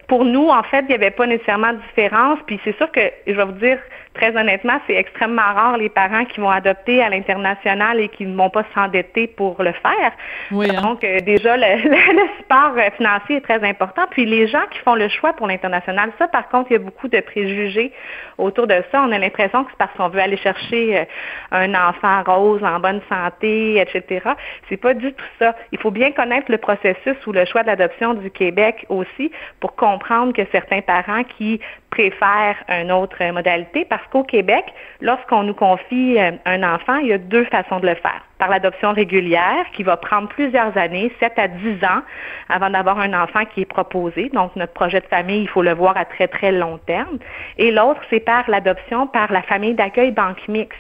pour nous, en fait, il n'y avait pas nécessairement de différence. Puis c'est sûr que, je vais vous dire, très honnêtement, c'est extrêmement rare les parents qui vont adopter à l'international et qui ne vont pas s'endetter pour le faire. Hein. Donc, euh, déjà, le, le, support financier est très important. Puis les gens qui font le choix pour l'international, ça, par contre, il y a beaucoup de préjugés autour de ça. On a l'impression que c'est parce qu'on veut aller chercher euh, un enfant rose en bonne santé, etc. C'est pas du tout ça. Il faut bien connaître le processus ou le choix d'adoption du Québec aussi pour comprendre que certains parents qui préfèrent une autre modalité parce qu'au Québec, lorsqu'on nous confie euh, un enfant, il y a deux façons de le faire. Par l'adoption régulière, qui va prendre plusieurs années, 7 à 10 ans, avant d'avoir un enfant qui est proposé. Donc, notre projet de famille, il faut le voir à très, très long terme. Et l'autre, c'est par l'adoption par la famille d'accueil banque mixte.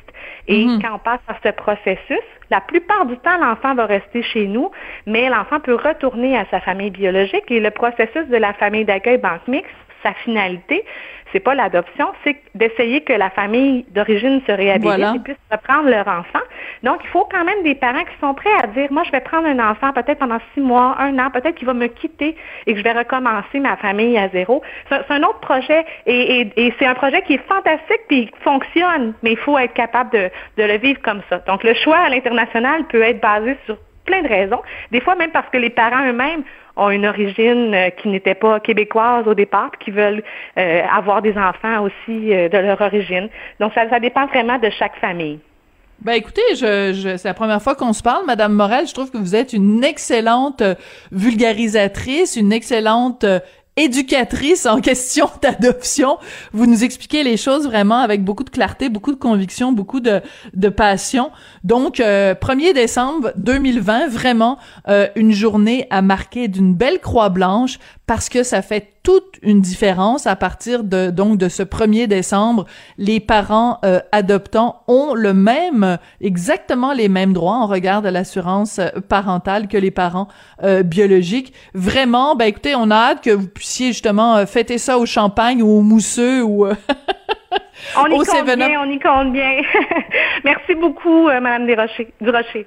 Et mhm. quand on passe par ce processus, la plupart du temps, l'enfant va rester chez nous, mais l'enfant peut retourner à sa famille biologique et le processus de la famille d'accueil banque mixte sa finalité, c'est pas l'adoption, c'est d'essayer que la famille d'origine se réhabilite et puisse reprendre leur enfant. Donc, il faut quand même des parents qui sont prêts à dire, moi, je vais prendre un enfant peut-être pendant six mois, un an, peut-être qu'il va me quitter et que je vais recommencer ma famille à zéro. C'est un autre projet et, c'est un projet qui est fantastique puis qui fonctionne, mais il faut être capable de, de le vivre comme ça. Donc, le choix à l'international peut être basé sur plein de raisons. Des fois, même parce que les parents eux-mêmes ont une origine euh, qui n'était pas québécoise au départ, qui veulent euh, avoir des enfants aussi euh, de leur origine. Donc, ça, ça dépend vraiment de chaque famille. Ben écoutez, je, je c'est la première fois qu'on se parle, Madame Morel. Je trouve que vous êtes une excellente vulgarisatrice, une excellente éducatrice en question d'adoption. Vous nous expliquez les choses vraiment avec beaucoup de clarté, beaucoup de conviction, beaucoup de, de passion. Donc, 1er décembre 2020, vraiment une journée à marquer d'une belle croix blanche parce que ça fait toute une différence à partir de donc de ce 1er décembre. Les parents euh, adoptants ont le même, exactement les mêmes droits en regard de l'assurance euh, parentale que les parents euh, biologiques. Vraiment, ben écoutez, on a hâte que vous puissiez justement fêter ça au champagne ou au mousseux ou on y compte bien, on y compte bien. Merci beaucoup, Madame Desrochers, Durocher.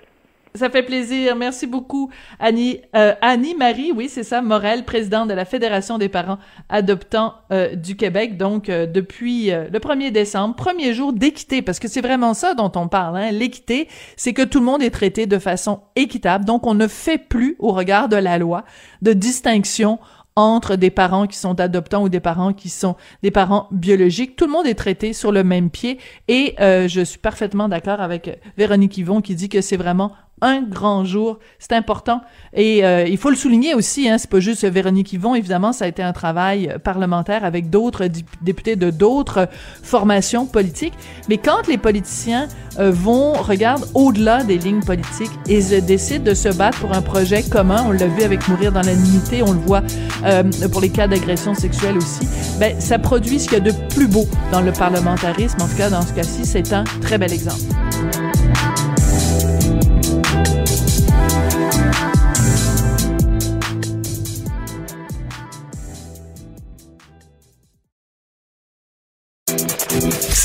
Ça fait plaisir. Merci beaucoup, Annie. Euh, Annie Marie, oui, c'est ça, Morel, présidente de la Fédération des parents adoptants euh, du Québec. Donc, euh, depuis le 1er décembre, premier jour d'équité, parce que c'est vraiment ça dont on parle. Hein. L'équité, c'est que tout le monde est traité de façon équitable. Donc, on ne fait plus, au regard de la loi, de distinction entre des parents qui sont adoptants ou des parents qui sont des parents biologiques. Tout le monde est traité sur le même pied et je suis parfaitement d'accord avec Véronique Yvon qui dit que c'est vraiment un grand jour. C'est important. Et euh, il faut le souligner aussi, hein, c'est pas juste Véronique Yvon, évidemment, ça a été un travail parlementaire avec d'autres députés de d'autres formations politiques. Mais quand les politiciens euh, vont, regardent au-delà des lignes politiques et décident de se battre pour un projet commun, on l'a vu avec Mourir dans l'animité, on le voit euh, pour les cas d'agression sexuelle aussi, ben, ça produit ce qu'il y a de plus beau dans le parlementarisme. En tout cas, dans ce cas-ci, c'est un très bel exemple.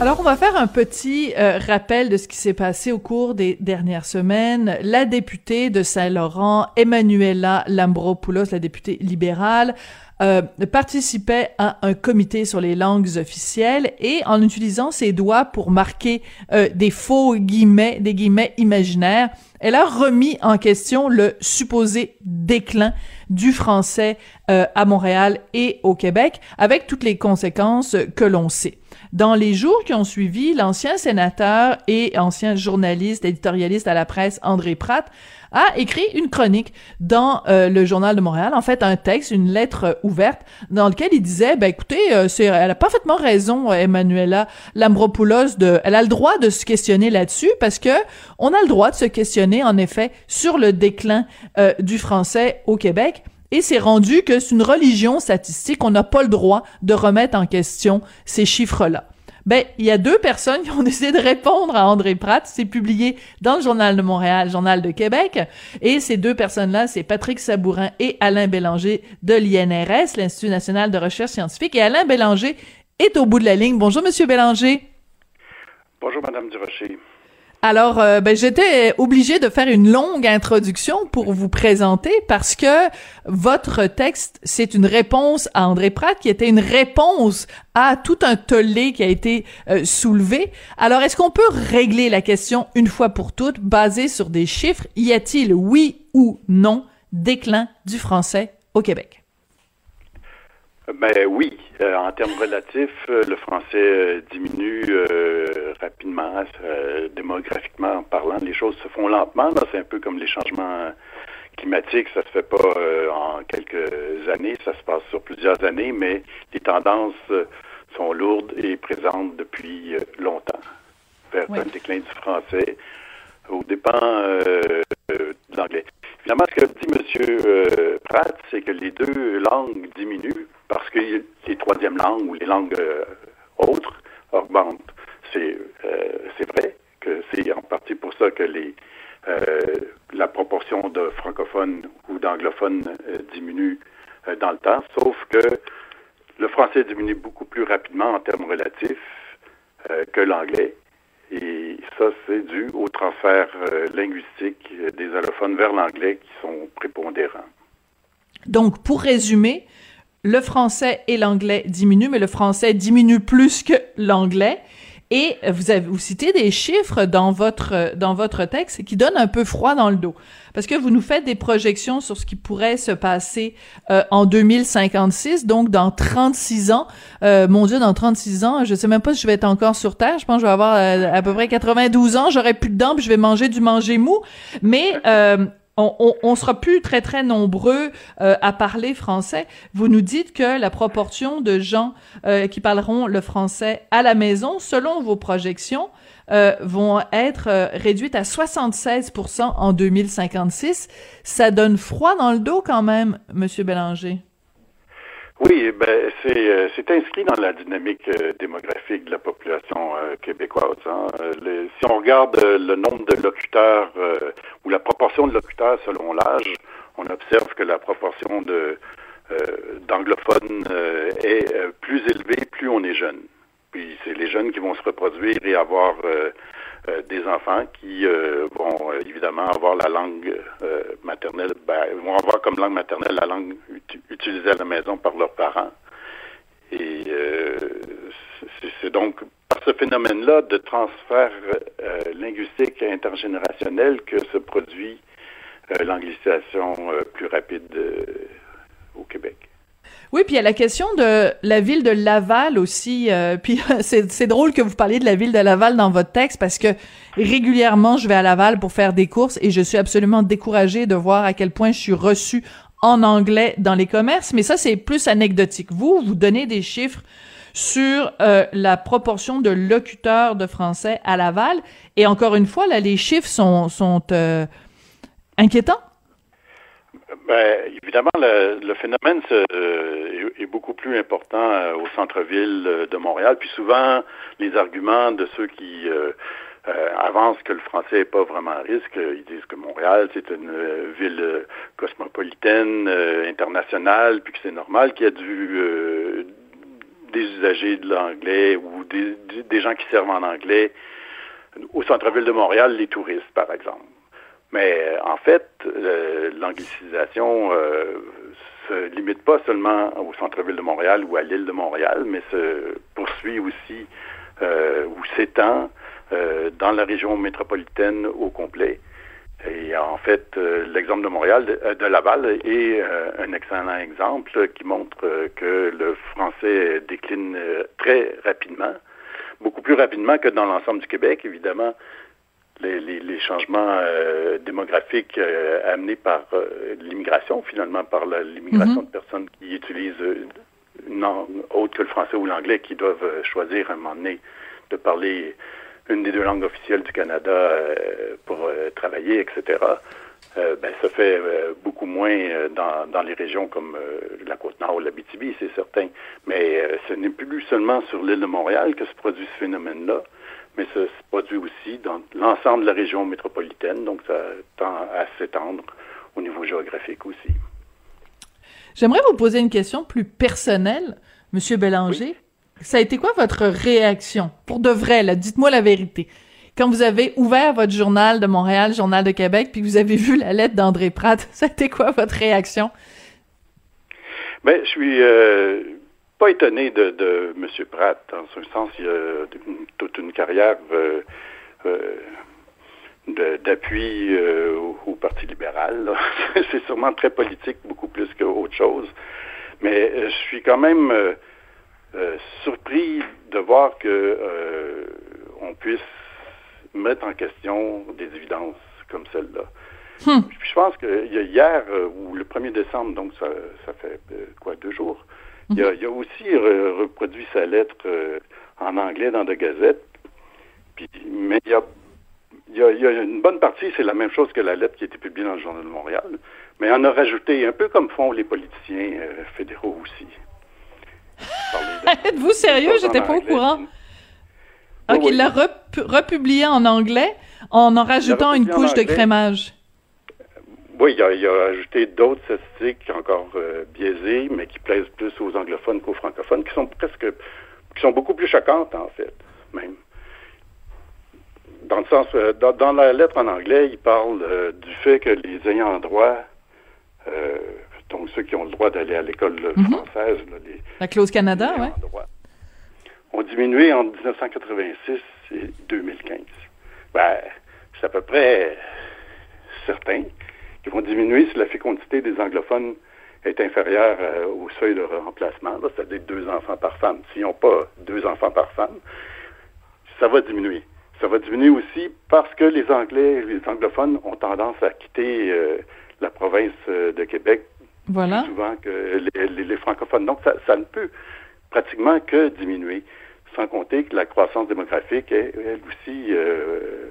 Alors, on va faire un petit euh, rappel de ce qui s'est passé au cours des dernières semaines. La députée de Saint-Laurent, Emmanuela Lambropoulos, la députée libérale, euh, participait à un comité sur les langues officielles et en utilisant ses doigts pour marquer euh, des faux guillemets, des guillemets imaginaires, elle a remis en question le supposé déclin du français euh, à Montréal et au Québec, avec toutes les conséquences que l'on sait. Dans les jours qui ont suivi, l'ancien sénateur et ancien journaliste, éditorialiste à la presse André Pratt a écrit une chronique dans euh, le journal de Montréal, en fait un texte, une lettre ouverte dans lequel il disait ben écoutez, euh, elle a parfaitement raison Emmanuela Lambropoulos de elle a le droit de se questionner là-dessus parce que on a le droit de se questionner en effet sur le déclin du français au Québec. Et c'est rendu que c'est une religion statistique, on n'a pas le droit de remettre en question ces chiffres-là. Ben, il y a deux personnes qui ont décidé de répondre à André Pratt. C'est publié dans le Journal de Montréal, Journal de Québec. Et ces deux personnes-là, c'est Patrick Sabourin et Alain Bélanger de l'INRS, l'Institut national de recherche scientifique. Et Alain Bélanger est au bout de la ligne. Bonjour, Monsieur Bélanger. Bonjour, Madame Durocher. Alors, euh, ben, j'étais obligée de faire une longue introduction pour vous présenter parce que votre texte, c'est une réponse à André Pratt qui était une réponse à tout un tollé qui a été euh, soulevé. Alors, est-ce qu'on peut régler la question une fois pour toutes, basée sur des chiffres? Y a-t-il, oui ou non, déclin du français au Québec? Ben oui, euh, en termes relatifs, euh, le français euh, diminue rapidement, démographiquement parlant. Les choses se font lentement. C'est un peu comme les changements climatiques. Ça se fait pas en quelques années, ça se passe sur plusieurs années, mais les tendances sont lourdes et présentes depuis longtemps vers un déclin du français au dépend de l'anglais. Finalement, ce que dit M. Pratt, c'est que les deux langues diminuent parce que les troisièmes langues ou les langues euh, autres augmentent. C'est euh, c'est vrai que c'est en partie pour ça que les euh, la proportion francophones ou d'anglophones diminue dans le temps, sauf que le français diminue beaucoup plus rapidement en termes relatifs que l'anglais. Et ça, c'est dû au transfert linguistique des allophones vers l'anglais qui sont prépondérants. Donc, pour résumer, le français et l'anglais diminuent, mais le français diminue plus que l'anglais. Et vous avez vous citez des chiffres dans votre dans votre texte qui donnent un peu froid dans le dos. Parce que vous nous faites des projections sur ce qui pourrait se passer euh, en 2056 donc dans 36 ans. Euh, mon dieu dans 36 ans je sais même pas si je vais être encore sur terre. Je pense que je vais avoir euh, à peu près 92 ans. J'aurai plus de dents puis je vais manger du manger mou. Mais on, on, sera plus très très nombreux euh, à parler français. Vous nous dites que la proportion de gens euh, qui parleront le français à la maison, selon vos projections, euh, vont être réduites à 76% en 2056. Ça donne froid dans le dos quand même, Monsieur Bélanger. Oui, ben c'est euh, c'est inscrit dans la dynamique euh, démographique de la population euh, québécoise. Hein. si on regarde le nombre de locuteurs ou la proportion de locuteurs selon l'âge, on observe que la proportion de d'anglophones est plus élevée plus on est jeune. Puis c'est les jeunes qui vont se reproduire et avoir euh, des enfants qui euh, vont euh, évidemment avoir la langue maternelle, ben, vont avoir comme langue maternelle la langue utilisée à la maison par leurs parents. Et c'est donc par ce phénomène-là de transfert linguistique intergénérationnel que se produit l'anglicisation plus rapide au Québec. Oui, puis il y a la question de la ville de Laval aussi. Euh, puis c'est drôle que vous parliez de la ville de Laval dans votre texte parce que régulièrement je vais à Laval pour faire des courses et je suis absolument découragée de voir à quel point je suis reçue en anglais dans les commerces. Mais ça c'est plus anecdotique. Vous, vous donnez des chiffres sur euh, la proportion de locuteurs de français à Laval et encore une fois là les chiffres sont sont euh, inquiétants. Ben, évidemment, le, phénomène euh, est, beaucoup plus important euh, au centre-ville euh, de Montréal. Puis souvent, les arguments de ceux qui avancent que le français n'est pas vraiment à risque, ils disent que Montréal, c'est une ville cosmopolitaine, internationale, puis que c'est normal qu'il y ait du, des usagers de l'anglais ou des, des gens qui servent en anglais au centre-ville de Montréal, les touristes, par exemple. Mais euh, en fait, l'anglicisation euh, se limite pas seulement au centre-ville de Montréal ou à l'île de Montréal, mais se poursuit aussi euh, ou s'étend euh, dans la région métropolitaine au complet. Et en fait, euh, l'exemple de Montréal, de, Laval, est un excellent exemple qui montre que le français décline très rapidement, beaucoup plus rapidement que dans l'ensemble du Québec, évidemment les, changements euh, démographiques euh, amenés par euh, l'immigration, finalement, par l'immigration mhm. de personnes qui utilisent une langue autre que le français ou l'anglais, qui doivent choisir à un moment donné de parler une des deux langues officielles du Canada pour travailler, etc. ben, ça fait beaucoup moins dans, dans, les régions comme la Côte-Nord ou la BTB, c'est certain. Mais ce n'est plus seulement sur l'île de Montréal que se produit ce phénomène-là mais ça se produit aussi dans l'ensemble de la région métropolitaine, donc ça tend à s'étendre au niveau géographique aussi. J'aimerais vous poser une question plus personnelle, Monsieur Bélanger. Ça a été quoi votre réaction? Pour de vrai, là, dites-moi la vérité. Quand vous avez ouvert votre journal de Montréal, Journal de Québec, puis vous avez vu la lettre d'André Pratt, ça a été quoi votre réaction? Ben, je suis, euh, pas étonné de, de M. Pratt. Dans un sens, il a toute une carrière euh, euh, d'appui euh, au, Parti libéral. C'est sûrement très politique, beaucoup plus qu'autre chose. Mais je suis quand même surpris de voir que on puisse mettre en question des évidences comme celle-là. Hmm. Je pense que hier, ou le 1er décembre, donc ça, ça fait quoi, deux jours, il a, aussi reproduit sa lettre euh, en anglais dans la Gazette. Puis, mais il y, a, il, y a, une bonne partie, c'est la même chose que la lettre qui a été publiée dans le Journal de Montréal. Mais on a rajouté, un peu comme font les politiciens euh, fédéraux aussi. Êtes-vous sérieux? J'étais pas au courant. Donc, il l'a republié en anglais en en rajoutant une couche de crémage. Oui, il a, il a ajouté d'autres statistiques encore euh, biaisées, mais qui plaisent plus aux anglophones qu'aux francophones, qui sont presque, qui sont beaucoup plus choquantes en fait, même. Dans le sens, euh, dans, dans la lettre en anglais, il parle euh, du fait que les ayants droit, euh, donc ceux qui ont le droit d'aller à l'école Mhm. française, là, les, La clause Canada, ont diminué entre 1986 et 2015. Ben, c'est à peu près certain qu'ils vont diminuer si la fécondité des anglophones est inférieure euh, au seuil de remplacement, c'est-à-dire deux enfants par femme. S'ils n'ont pas deux enfants par femme, ça va diminuer. Ça va diminuer aussi parce que les Anglais, les anglophones ont tendance à quitter euh, la province euh, de Québec Voilà. plus souvent que les, les- les francophones. Donc, ça, ça ne peut pratiquement que diminuer, sans compter que la croissance démographique est elle aussi euh,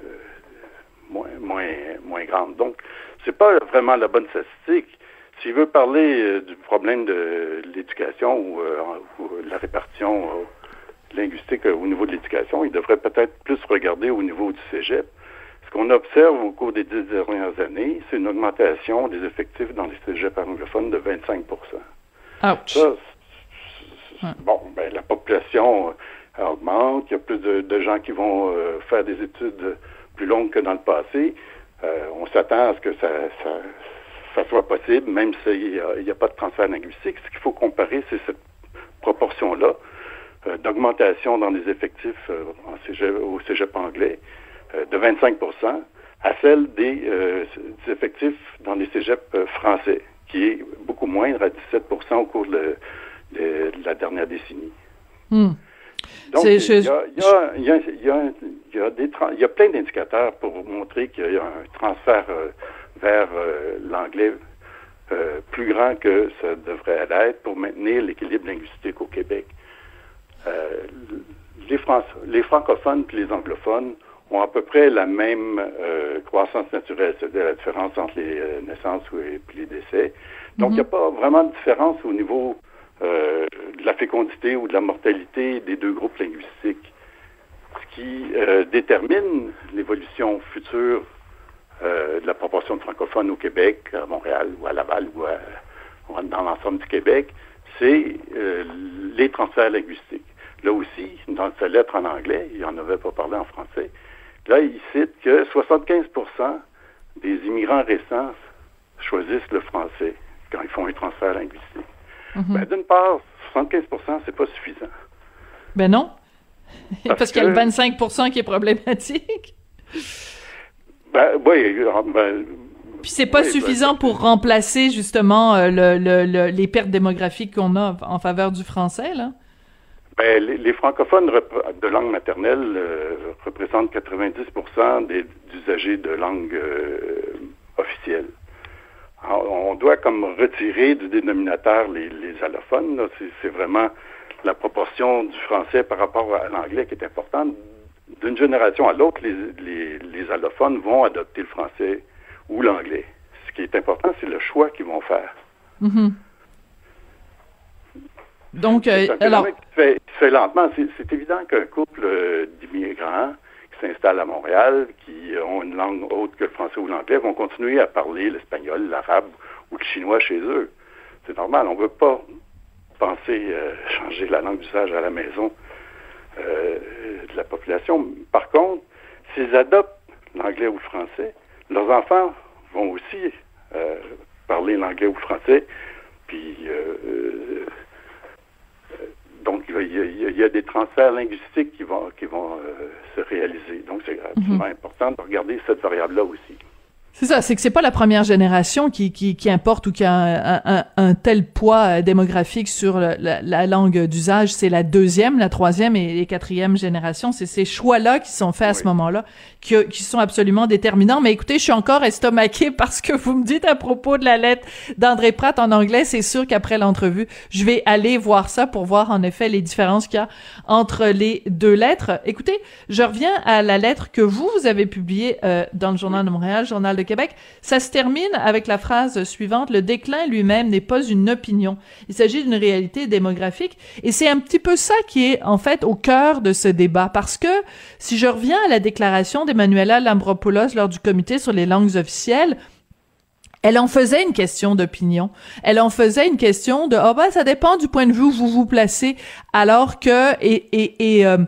moins, moins, moins grande. Donc, c'est pas vraiment la bonne statistique. S'il veut parler euh, du problème de l'éducation ou, euh, ou de la répartition euh, linguistique euh, au niveau de l'éducation, il devrait peut-être plus regarder au niveau du cégep. Ce qu'on observe au cours des dix dernières années, c'est une augmentation des effectifs dans les cégeps anglophones de 25 Ouch. ça, bon, ben, la population euh, augmente, il y a plus de, de gens qui vont euh, faire des études plus longues que dans le passé. Euh, on s'attend à ce que ça, soit possible, même s'il n'y a, pas de transfert linguistique. Ce qu'il faut comparer, c'est cette proportion-là euh, d'augmentation dans les effectifs euh, au cégep anglais de 25% à celle des, effectifs dans les cégeps français, qui est beaucoup moindre à 17% au cours de la dernière décennie. Hmm. Donc, il je- y a, y y y plein d'indicateurs pour montrer qu'il y a un transfert euh, vers euh, l'anglais euh, plus grand que ça devrait l'être pour maintenir l'équilibre linguistique au Québec. Les, Franc- les francophones et les anglophones ont à peu près la même croissance naturelle, c'est-à-dire la différence entre les naissances et les décès. Donc, il n'y a pas vraiment de différence au niveau euh, de la fécondité ou de la mortalité des deux groupes linguistiques. Ce qui euh, détermine l'évolution future euh, de la proportion de francophones au Québec, à Montréal ou à Laval ou dans l'ensemble du Québec, c'est les transferts linguistiques. Là aussi, dans sa lettre en anglais, il n'en avait pas parlé en français, là, il cite que 75% des immigrants récents choisissent le français quand ils font un transfert linguistique. Ben, D'une part, 75 c'est pas suffisant. Ben non. Parce Parce, qu'il y a le que- 25% qui est problématique. Ben, oui, ben, Puis c'est pas Oui, suffisant pour remplacer justement euh, le, le- le- les pertes démographiques qu'on a en faveur du français, là. Ben, les, les francophones de langue maternelle euh, représentent 90% des usagers de langue euh, officielle. On doit comme retirer du dénominateur les, les allophones. C'est, vraiment la proportion du français par rapport à l'anglais qui est importante. D'une génération à l'autre, les, les, les allophones vont adopter le français ou l'anglais. Ce qui est important, c'est le choix qu'ils vont faire. Mhm. Donc, euh, alors, qui se fait, qui se fait lentement. C'est, évident qu'un couple d'immigrants s'installent à Montréal, qui ont une langue autre que le français ou l'anglais, vont continuer à parler l'espagnol, l'arabe ou le chinois chez eux. C'est normal. On ne veut pas penser euh, changer la langue d'usage à la maison euh, de la population. Par contre, s'ils adoptent l'anglais ou le français, leurs enfants vont aussi euh, parler l'anglais ou le français. Puis, donc, il y, a, y y des transferts linguistiques qui vont, qui vont euh, se réaliser. Donc, c'est absolument important de regarder cette variable-là aussi. C'est ça, c'est que c'est pas la première génération qui, qui, qui importe ou qui a un, un- un tel poids euh, démographique sur la, la langue d'usage, c'est la deuxième, la troisième et les quatrième génération. C'est ces choix-là qui sont faits à ce moment-là, qui, qui sont absolument déterminants. Mais écoutez, je suis encore estomaquée parce que vous me dites à propos de la lettre d'André Pratt en anglais. C'est sûr qu'après l'entrevue, je vais aller voir ça pour voir en effet les différences qu'il y a entre les deux lettres. Écoutez, je reviens à la lettre que vous, vous avez publiée euh, dans le Journal de Montréal, Journal de Québec. Ça se termine avec la phrase suivante, le déclin lui-même n'est pas une opinion. Il s'agit d'une réalité démographique. Et c'est un petit peu ça qui est, en fait, au cœur de ce débat. Parce que, si je reviens à la déclaration d'Emmanuela Lambropoulos lors du comité sur les langues officielles, elle en faisait une question d'opinion. Elle en faisait une question de oh ben ça dépend du point de vue où vous vous placez. Alors que et et et, euh,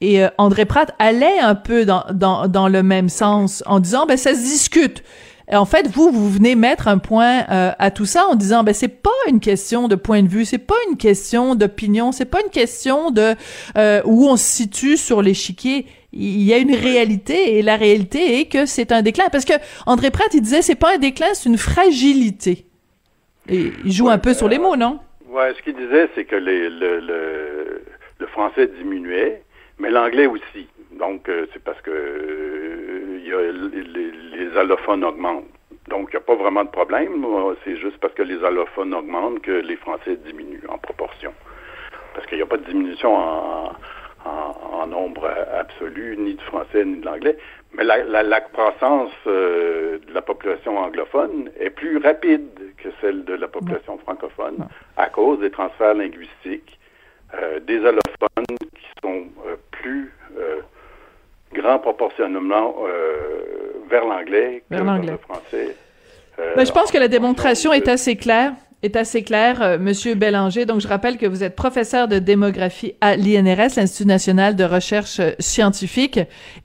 et euh, André Pratt allait un peu dans dans dans le même sens en disant ben ça se discute. Et en fait, vous, vous venez mettre un point euh, à tout ça en disant, ben c'est pas une question de point de vue, c'est pas une question d'opinion, c'est pas une question de où on se situe sur l'échiquier. Il y a une réalité et la réalité est que c'est un déclin. Parce que André Pratt il disait c'est pas un déclin c'est une fragilité. Et il joue un peu sur les mots non? ouais ce qu'il disait c'est que les, le, le, le, français diminuait mais l'anglais aussi. Donc euh, c'est parce que euh, y a, les, les, allophones augmentent. Donc il n'y a pas vraiment de problème c'est juste parce que les allophones augmentent que les français diminuent en proportion. Parce qu'il n'y a pas de diminution en nombre absolu, ni du français ni de l'anglais. Mais la, la, croissance euh, de la population anglophone est plus rapide que celle de la population francophone à cause des transferts linguistiques euh, des allophones qui sont euh, plus grands proportionnellement vers l'anglais que vers le français. Ben, je pense que la démonstration est assez claire est assez clair, euh, Monsieur Bélanger. Donc, je rappelle que vous êtes professeur de démographie à l'INRS, l'Institut national de recherche euh, scientifique.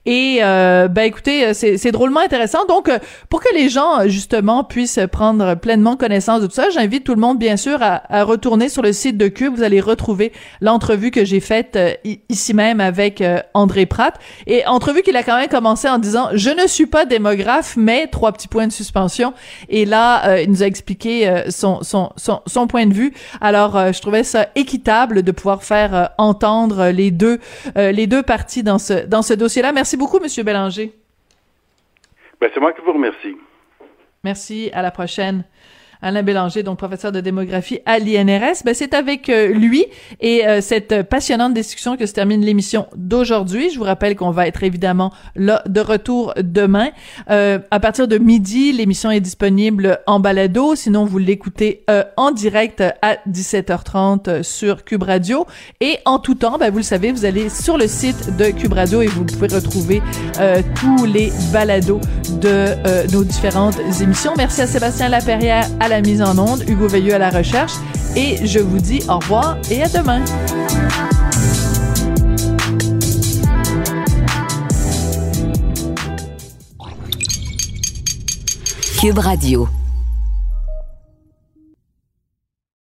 Et, euh, ben, écoutez, euh, c'est drôlement intéressant. Donc, pour que les gens, justement, puissent prendre pleinement connaissance de tout ça, j'invite tout le monde, bien sûr, à, à, retourner sur le site de Cube. Vous allez retrouver l'entrevue que j'ai faite ici même avec André Pratt. Et entrevue qu'il a quand même commencé en disant, je ne suis pas démographe, mais trois petits points de suspension. Et là, il nous a expliqué son, son son, point de vue. Alors, euh, je trouvais ça équitable de pouvoir faire euh, entendre les deux euh, les deux parties dans ce dans ce dossier-là. Merci beaucoup, Monsieur Bélanger. Ben, c'est moi qui vous remercie. Merci. À la prochaine. Alain Bélanger, donc professeur de démographie à l'INRS. Ben, c'est avec euh, lui et euh, cette passionnante discussion que se termine l'émission d'aujourd'hui. Je vous rappelle qu'on va être évidemment là de retour demain. Euh, à partir de midi, l'émission est disponible en balado. Sinon, vous l'écoutez en direct à 17h30 sur Cube Radio. Et en tout temps, ben, vous le savez, vous allez sur le site de Cube Radio et vous pouvez retrouver tous les balados de nos différentes émissions. Merci à Sébastien Laperrière mise en onde, Hugo Veilleux à la recherche, et je vous dis au revoir et à demain. Cube Radio.